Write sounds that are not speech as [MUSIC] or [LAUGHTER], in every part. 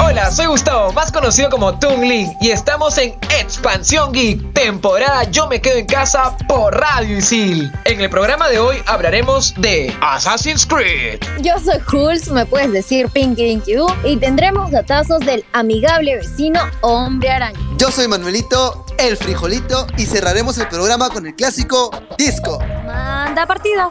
Hola, soy Gustavo, más conocido como Tungling, y estamos en Expansión Geek, temporada Yo me quedo en casa por Radio Isil. En el programa de hoy hablaremos de Assassin's Creed. Yo soy Hulz, me puedes decir Pinky Dinky Doo, y tendremos datazos del amigable vecino Hombre Araña. Yo soy Manuelito, el frijolito, y cerraremos el programa con el clásico Disco. Manda partida.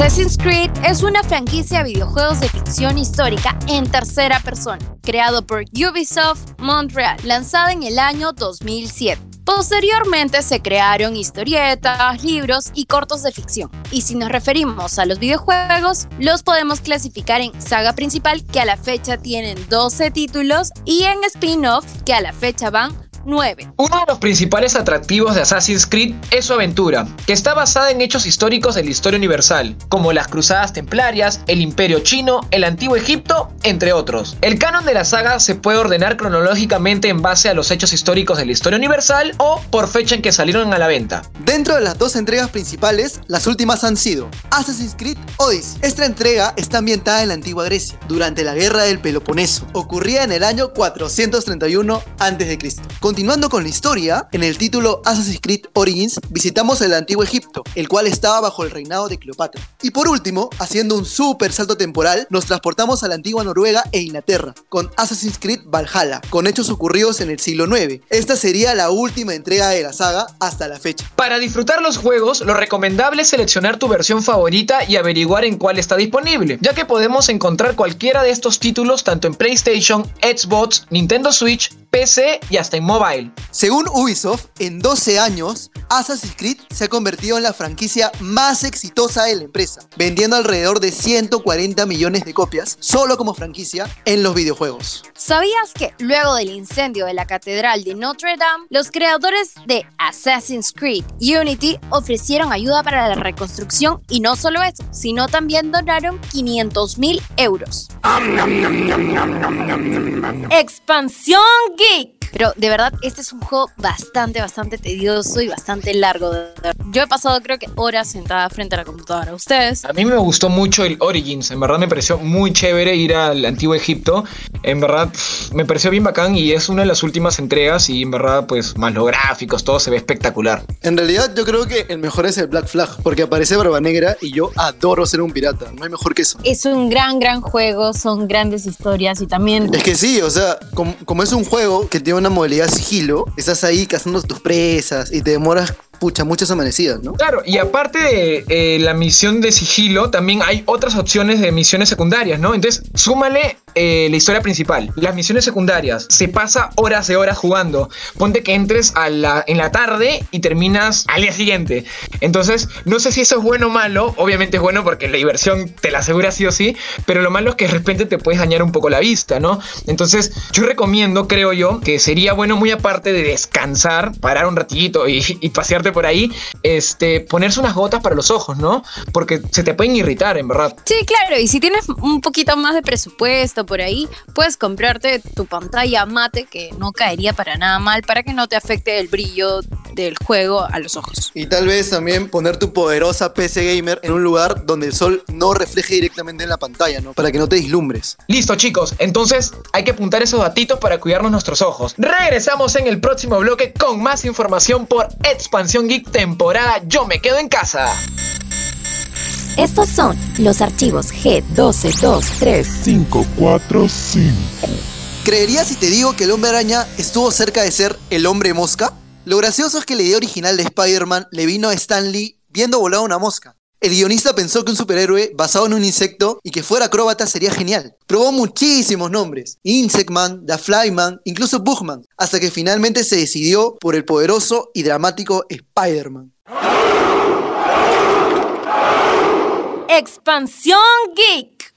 Assassin's Creed es una franquicia de videojuegos de ficción histórica en tercera persona, creado por Ubisoft Montreal, lanzada en el año 2007. Posteriormente se crearon historietas, libros y cortos de ficción. Y si nos referimos a los videojuegos, los podemos clasificar en saga principal, que a la fecha tienen 12 títulos, y en spin-off, que a la fecha van 9. Uno de los principales atractivos de Assassin's Creed es su aventura, que está basada en hechos históricos de la historia universal, como las cruzadas templarias, el imperio chino, el antiguo Egipto, entre otros. El canon de la saga se puede ordenar cronológicamente en base a los hechos históricos de la historia universal o por fecha en que salieron a la venta. Dentro de las dos entregas principales, las últimas han sido Assassin's Creed Odyssey. Esta entrega está ambientada en la antigua Grecia, durante la guerra del Peloponeso. Ocurría en el año 431 a.C. Continuando con la historia, en el título Assassin's Creed Origins visitamos el antiguo Egipto, el cual estaba bajo el reinado de Cleopatra. Y por último, haciendo un súper salto temporal, nos transportamos a la antigua Noruega e Inglaterra, con Assassin's Creed Valhalla, con hechos ocurridos en el siglo IX. Esta sería la última entrega de la saga hasta la fecha. Para disfrutar los juegos, lo recomendable es seleccionar tu versión favorita y averiguar en cuál está disponible, ya que podemos encontrar cualquiera de estos títulos tanto en PlayStation, Xbox, Nintendo Switch, PC y hasta en mobile. Según Ubisoft, en 12 años, Assassin's Creed se ha convertido en la franquicia más exitosa de la empresa, vendiendo alrededor de 140 millones de copias solo como franquicia en los videojuegos. ¿Sabías que luego del incendio de la Catedral de Notre Dame, los creadores de Assassin's Creed Unity ofrecieron ayuda para la reconstrucción y no solo eso, sino también donaron 500 mil euros? Expansión Geek. Pero de verdad, este es un juego bastante, bastante tedioso y bastante largo. Yo he pasado creo que horas sentada frente a la computadora. ¿Ustedes? A mí me gustó mucho el Origins, en verdad me pareció muy chévere ir al antiguo Egipto, en verdad me pareció bien bacán y es una de las últimas entregas y en verdad pues más los gráficos, todo se ve espectacular. En realidad yo creo que el mejor es el Black Flag, porque aparece Barba Negra y yo adoro ser un pirata, no hay mejor que eso. Es un gran, gran juego, son grandes historias y también... Es que sí, o sea, como, como es un juego que tiene una modalidad sigilo, estás ahí cazando tus presas y te demoras, pucha, muchas amanecidas, ¿no? Claro, y aparte de eh, la misión de sigilo, también hay otras opciones de misiones secundarias, ¿no? Entonces, súmale eh, la historia principal, las misiones secundarias, se pasa horas de horas jugando. Ponte que entres en la tarde y terminas al día siguiente. Entonces, no sé si eso es bueno o malo, obviamente es bueno porque la diversión te la asegura sí o sí, pero lo malo es que de repente te puedes dañar un poco la vista, ¿no? Entonces, yo recomiendo, creo yo, que sería bueno muy aparte de descansar, parar un ratito y pasearte por ahí, este, ponerse unas gotas para los ojos, ¿no? Porque se te pueden irritar, en verdad. Sí, claro, y si tienes un poquito más de presupuesto por ahí, puedes comprarte tu pantalla mate que no caería para nada mal para que no te afecte el brillo del juego a los ojos. Y tal vez también poner tu poderosa PC gamer en un lugar donde el sol no refleje directamente en la pantalla, ¿no? Para que no te dislumbres. Listo chicos, entonces hay que apuntar esos datitos para cuidarnos nuestros ojos. Regresamos en el próximo bloque con más información por Expansión Geek temporada Yo me quedo en casa. Estos son los archivos G12235. 545. ¿Creerías si te digo que el hombre araña estuvo cerca de ser el hombre mosca? Lo gracioso es que la idea original de Spider-Man le vino a Stan Lee viendo volar una mosca. El guionista pensó que un superhéroe basado en un insecto y que fuera acróbata sería genial. Probó muchísimos nombres, Insectman, The Flyman, incluso Bugman, hasta que finalmente se decidió por el poderoso y dramático Spider-Man. Expansión Geek.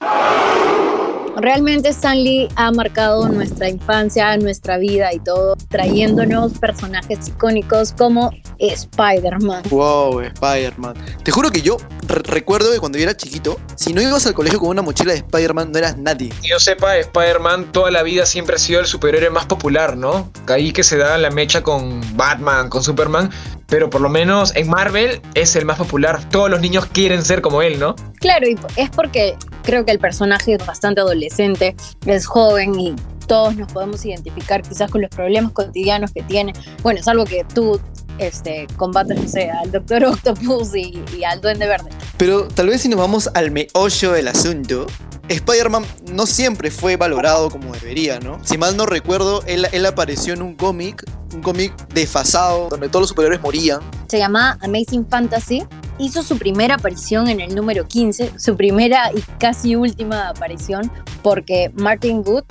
Realmente Stan Lee ha marcado nuestra infancia, nuestra vida y todo, trayéndonos personajes icónicos como Spider-Man. Wow, Spider-Man. Te juro que yo re- recuerdo que cuando yo era chiquito, si no ibas al colegio con una mochila de Spider-Man, no eras nadie. Que yo sepa, Spider-Man toda la vida siempre ha sido el superhéroe más popular, ¿no? Ahí que se da la mecha con Batman, con Superman, pero por lo menos en Marvel es el más popular. Todos los niños quieren ser como él, ¿no? Claro, y es porque creo que el personaje es bastante adolescente, es joven y todos nos podemos identificar quizás con los problemas cotidianos que tiene. Bueno, es algo que tú este, combates, no sé, al Doctor [LAUGHS] Octopus y, y al Duende Verde. Pero tal vez si nos vamos al meollo del asunto, Spider-Man no siempre fue valorado como debería, ¿no? Si mal no recuerdo, él, apareció en un cómic, un cómic desfasado, donde todos los superhéroes morían. Se llama Amazing Fantasy. Hizo su primera aparición en el número 15, su primera y casi última aparición, porque Martin Good,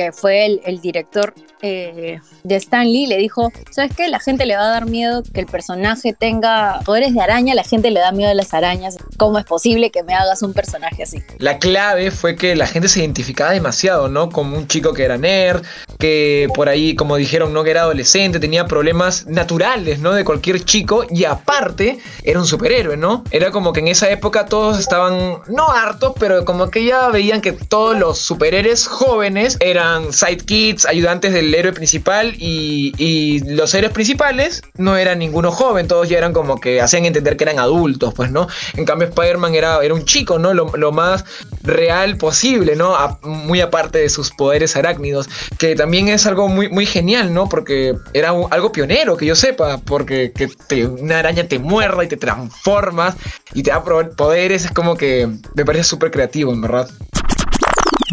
que fue el, director eh, de Stan Lee, le dijo, ¿sabes qué? La gente le va a dar miedo que el personaje tenga poderes de araña, la gente le da miedo a las arañas. ¿Cómo es posible que me hagas un personaje así? La clave fue que la gente se identificaba demasiado, ¿no? Como un chico que era nerd, que por ahí, como dijeron, no que era adolescente, tenía problemas naturales, ¿no? De cualquier chico y aparte era un superhéroe, ¿no? Era como que en esa época todos estaban, no hartos, pero como que ya veían que todos los superhéroes jóvenes eran sidekicks, ayudantes del héroe principal y, los héroes principales no eran ninguno joven, todos ya eran como que hacían entender que eran adultos, pues, ¿no? En cambio Spider-Man era, era un chico, ¿no? Lo, más real posible, ¿no? Muy aparte de sus poderes arácnidos, que también es algo muy, muy genial, ¿no? Porque era algo pionero, que yo sepa, porque que te- una araña te muerda y te transformas y te da poderes, es como que me parece súper creativo, en verdad.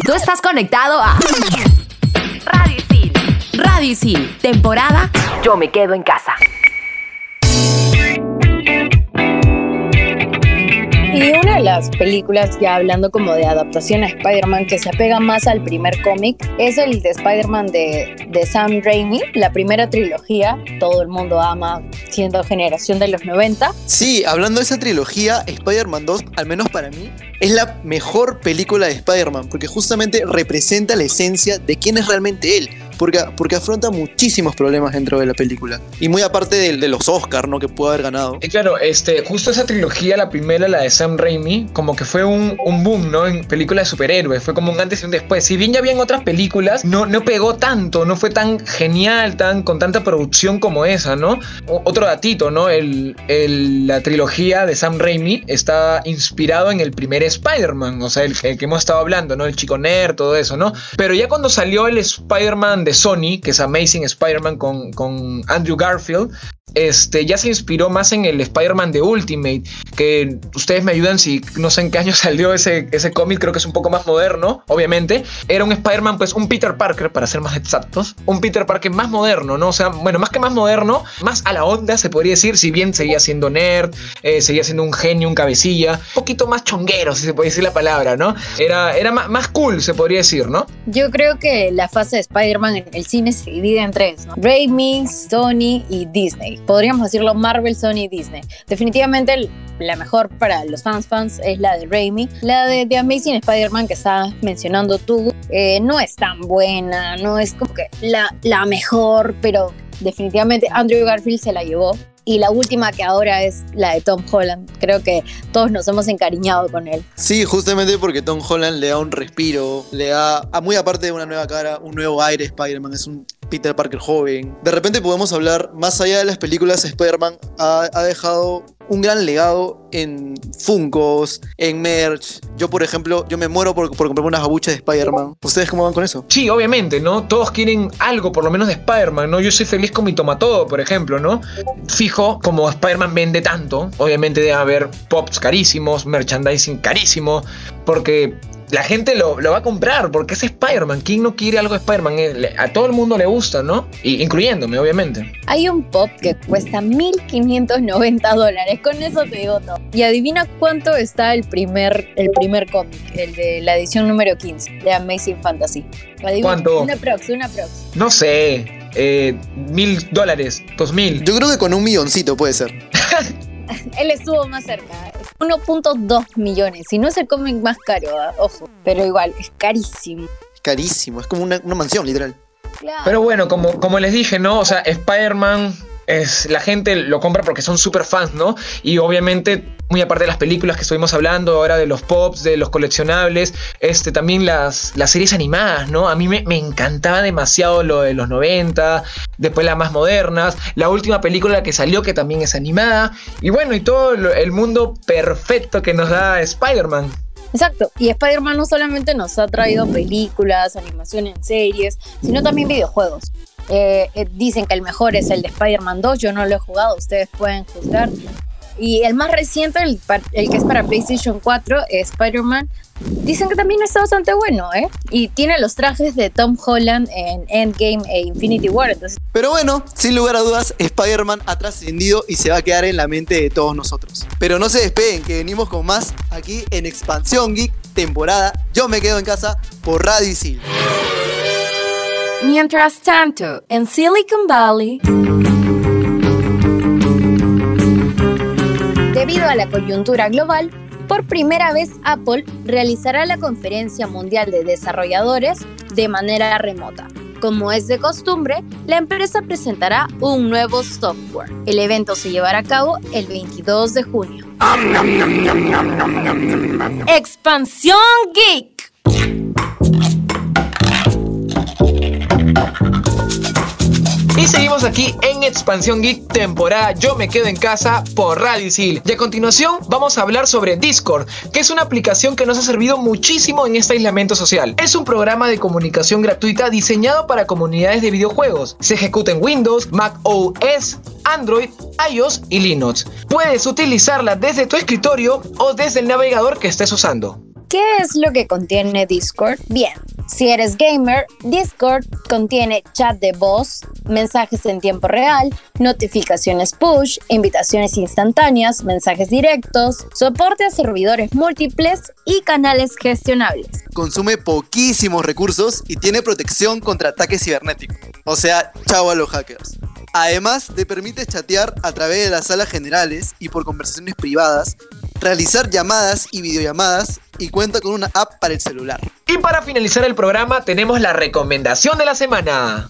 Tú estás conectado a Radio Isil. Radio Isil, temporada Yo me quedo en casa. De las películas, ya hablando como de adaptación a Spider-Man, que se apega más al primer cómic, es el de Spider-Man de, de Sam Raimi, la primera trilogía, todo el mundo ama, siendo generación de los 90. Sí, hablando de esa trilogía, Spider-Man 2, al menos para mí, es la mejor película de Spider-Man, porque justamente representa la esencia de quién es realmente él. Porque, porque afronta muchísimos problemas dentro de la película. Y muy aparte de, los Oscars, ¿no? Que pudo haber ganado. Y claro, este, justo esa trilogía, la primera, la de Sam Raimi, como que fue un, un boom, ¿no? En películas de superhéroes, fue como un antes y un después. Si bien ya habían otras películas, no, no pegó tanto, no fue tan genial, tan con tanta producción como esa, ¿no? Otro datito, ¿no? El- la trilogía de Sam Raimi está inspirado en el primer Spider-Man, o sea, el, el que hemos estado hablando, ¿no? El chico nerd, todo eso, ¿no? Pero ya cuando salió el Spider-Man de Sony, que es Amazing Spider-Man con, con Andrew Garfield, este, ya se inspiró más en el Spider-Man de Ultimate, que ustedes me ayudan si no sé en qué año [LAUGHS] salió ese, ese cómic, creo que es un poco más moderno, obviamente. Era un Spider-Man, pues un Peter Parker, para ser más exactos, un Peter Parker más moderno, ¿no? O sea, bueno, más que más moderno, más a la onda, se podría decir, si bien seguía siendo nerd, eh, seguía siendo un genio, un cabecilla, un poquito más chonguero, si se puede decir la palabra, ¿no? Era, era más, más cool, se podría decir, ¿no? Yo creo que la fase de Spider-Man el cine se divide en tres, ¿no? Raimi, Sony y Disney. Podríamos decirlo Marvel, Sony y Disney. Definitivamente la mejor para los fans fans es la de Raimi. La de The Amazing Spider-Man que estabas mencionando tú eh, no es tan buena, no es como que la, la mejor, pero definitivamente Andrew Garfield se la llevó. Y la última que ahora es la de Tom Holland. Creo que todos nos hemos encariñado con él. Sí, justamente porque Tom Holland le da un respiro, le da, a muy aparte de una nueva cara, un nuevo aire Spider-Man, es un Peter Parker joven. De repente podemos hablar, más allá de las películas, Spider-Man ha, ha dejado un gran legado en Funkos, en merch. Yo, por ejemplo, yo me muero por, por comprarme unas babuchas de Spider-Man. ¿Ustedes cómo van con eso? Sí, obviamente, ¿no? Todos quieren algo, por lo menos de Spider-Man, ¿no? Yo soy feliz con mi tomatodo, por ejemplo, ¿no? Fijo, como Spider-Man vende tanto, obviamente debe haber pops carísimos, merchandising carísimo, porque la gente lo, lo va a comprar porque es Spider-Man. ¿Quién no quiere algo de Spider-Man? Eh, A todo el mundo le gusta, ¿no? Y, incluyéndome, obviamente. Hay un pop que cuesta 1.590 dólares. Con eso te digo todo. Y adivina cuánto está el primer, el primer cómic, el de la edición número 15 de Amazing Fantasy. Adivina. ¿Cuánto? Una prox, una prox. No sé, eh, mil dólares, dos mil. Yo creo que con un milloncito puede ser. [LAUGHS] [LAUGHS] Él estuvo más cerca. 1.2 millones. Y no es el cómic más caro, ¿ah? ojo. Pero igual, es carísimo. Carísimo, es como una, una mansión, literal. Claro. Pero bueno, como, como les dije, ¿no? O sea, Spider-Man es la gente lo compra porque son súper fans, ¿no? Y obviamente, muy aparte de las películas que estuvimos hablando, ahora de los pops, de los coleccionables, este, también las, las series animadas, ¿no? A mí me, me encantaba demasiado lo de los 90, después las más modernas, la última película que salió que también es animada, y bueno, y todo el mundo perfecto que nos da Spider-Man. Exacto. Y Spider-Man no solamente nos ha traído películas, animación en series, sino también videojuegos. Eh, eh, dicen que el mejor es el de Spider-Man 2. Yo no lo he jugado, ustedes pueden juzgar. Y el más reciente, el, que es para PlayStation 4, es Spider-Man. Dicen que también está bastante bueno, ¿eh? Y tiene los trajes de Tom Holland en Endgame e Infinity War. Entonces, Pero bueno, sin lugar a dudas, Spider-Man ha trascendido y se va a quedar en la mente de todos nosotros. Pero no se despeguen, que venimos con más aquí en Expansión Geek, temporada Yo me quedo en casa por Radio Isil. Mientras tanto, en Silicon Valley, Debido a la coyuntura global, por primera vez Apple realizará la conferencia mundial de desarrolladores de manera remota. Como es de costumbre, la empresa presentará un nuevo software. El evento se llevará a cabo el 22 de junio. Expansión Geek. Y seguimos aquí en Expansión Geek temporada Yo me quedo en casa por Radio Isil. Y a continuación vamos a hablar sobre Discord, que es una aplicación que nos ha servido muchísimo en este aislamiento social. Es un programa de comunicación gratuita diseñado para comunidades de videojuegos. Se ejecuta en Windows, Mac OS, Android, iOS y Linux. Puedes utilizarla desde tu escritorio o desde el navegador que estés usando. ¿Qué es lo que contiene Discord? Bien, si eres gamer, Discord contiene chat de voz, mensajes en tiempo real, notificaciones push, invitaciones instantáneas, mensajes directos, soporte a servidores múltiples y canales gestionables. Consume poquísimos recursos y tiene protección contra ataques cibernéticos. O sea, chao a los hackers. Además, te permite chatear a través de las salas generales y por conversaciones privadas, realizar llamadas y videollamadas y cuenta con una app para el celular. Y para finalizar el programa tenemos la recomendación de la semana.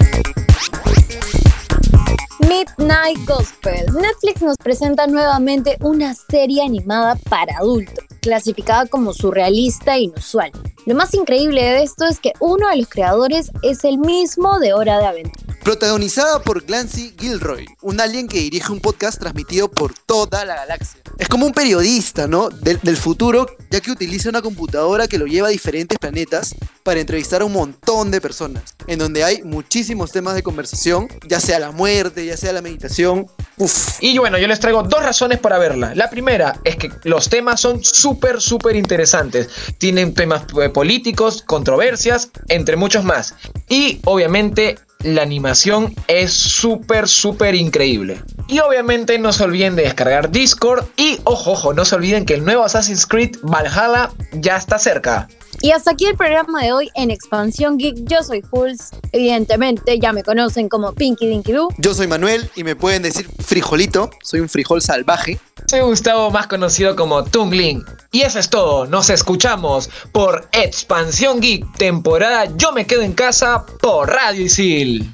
Midnight Gospel. Netflix nos presenta nuevamente una serie animada para adultos, clasificada como surrealista e inusual. Lo más increíble de esto es que uno de los creadores es el mismo de Hora de Aventura. Protagonizada por Clancy Gilroy, un alien que dirige un podcast transmitido por toda la galaxia. Es como un periodista, ¿no? Del, del futuro, ya que utiliza una computadora que lo lleva a diferentes planetas para entrevistar a un montón de personas, en donde hay muchísimos temas de conversación, ya sea la muerte, ya sea la meditación. Uf, Y bueno, yo les traigo dos razones para verla. La primera es que los temas son súper, súper interesantes. Tienen temas eh, políticos, controversias, entre muchos más. Y obviamente la animación es súper, súper increíble. Y obviamente no se olviden de descargar Discord. Y ojo, ojo, no se olviden que el nuevo Assassin's Creed Valhalla ya está cerca. Y hasta aquí el programa de hoy en Expansión Geek. Yo soy Pulse. Evidentemente ya me conocen como Pinky Dinky Doo. yo soy Manuel y me pueden decir frijolito, soy un frijol salvaje. Soy Gustavo, más conocido como Tungling. Y eso es todo. Nos escuchamos por Expansión Geek, temporada Yo me quedo en casa por Radio Isil.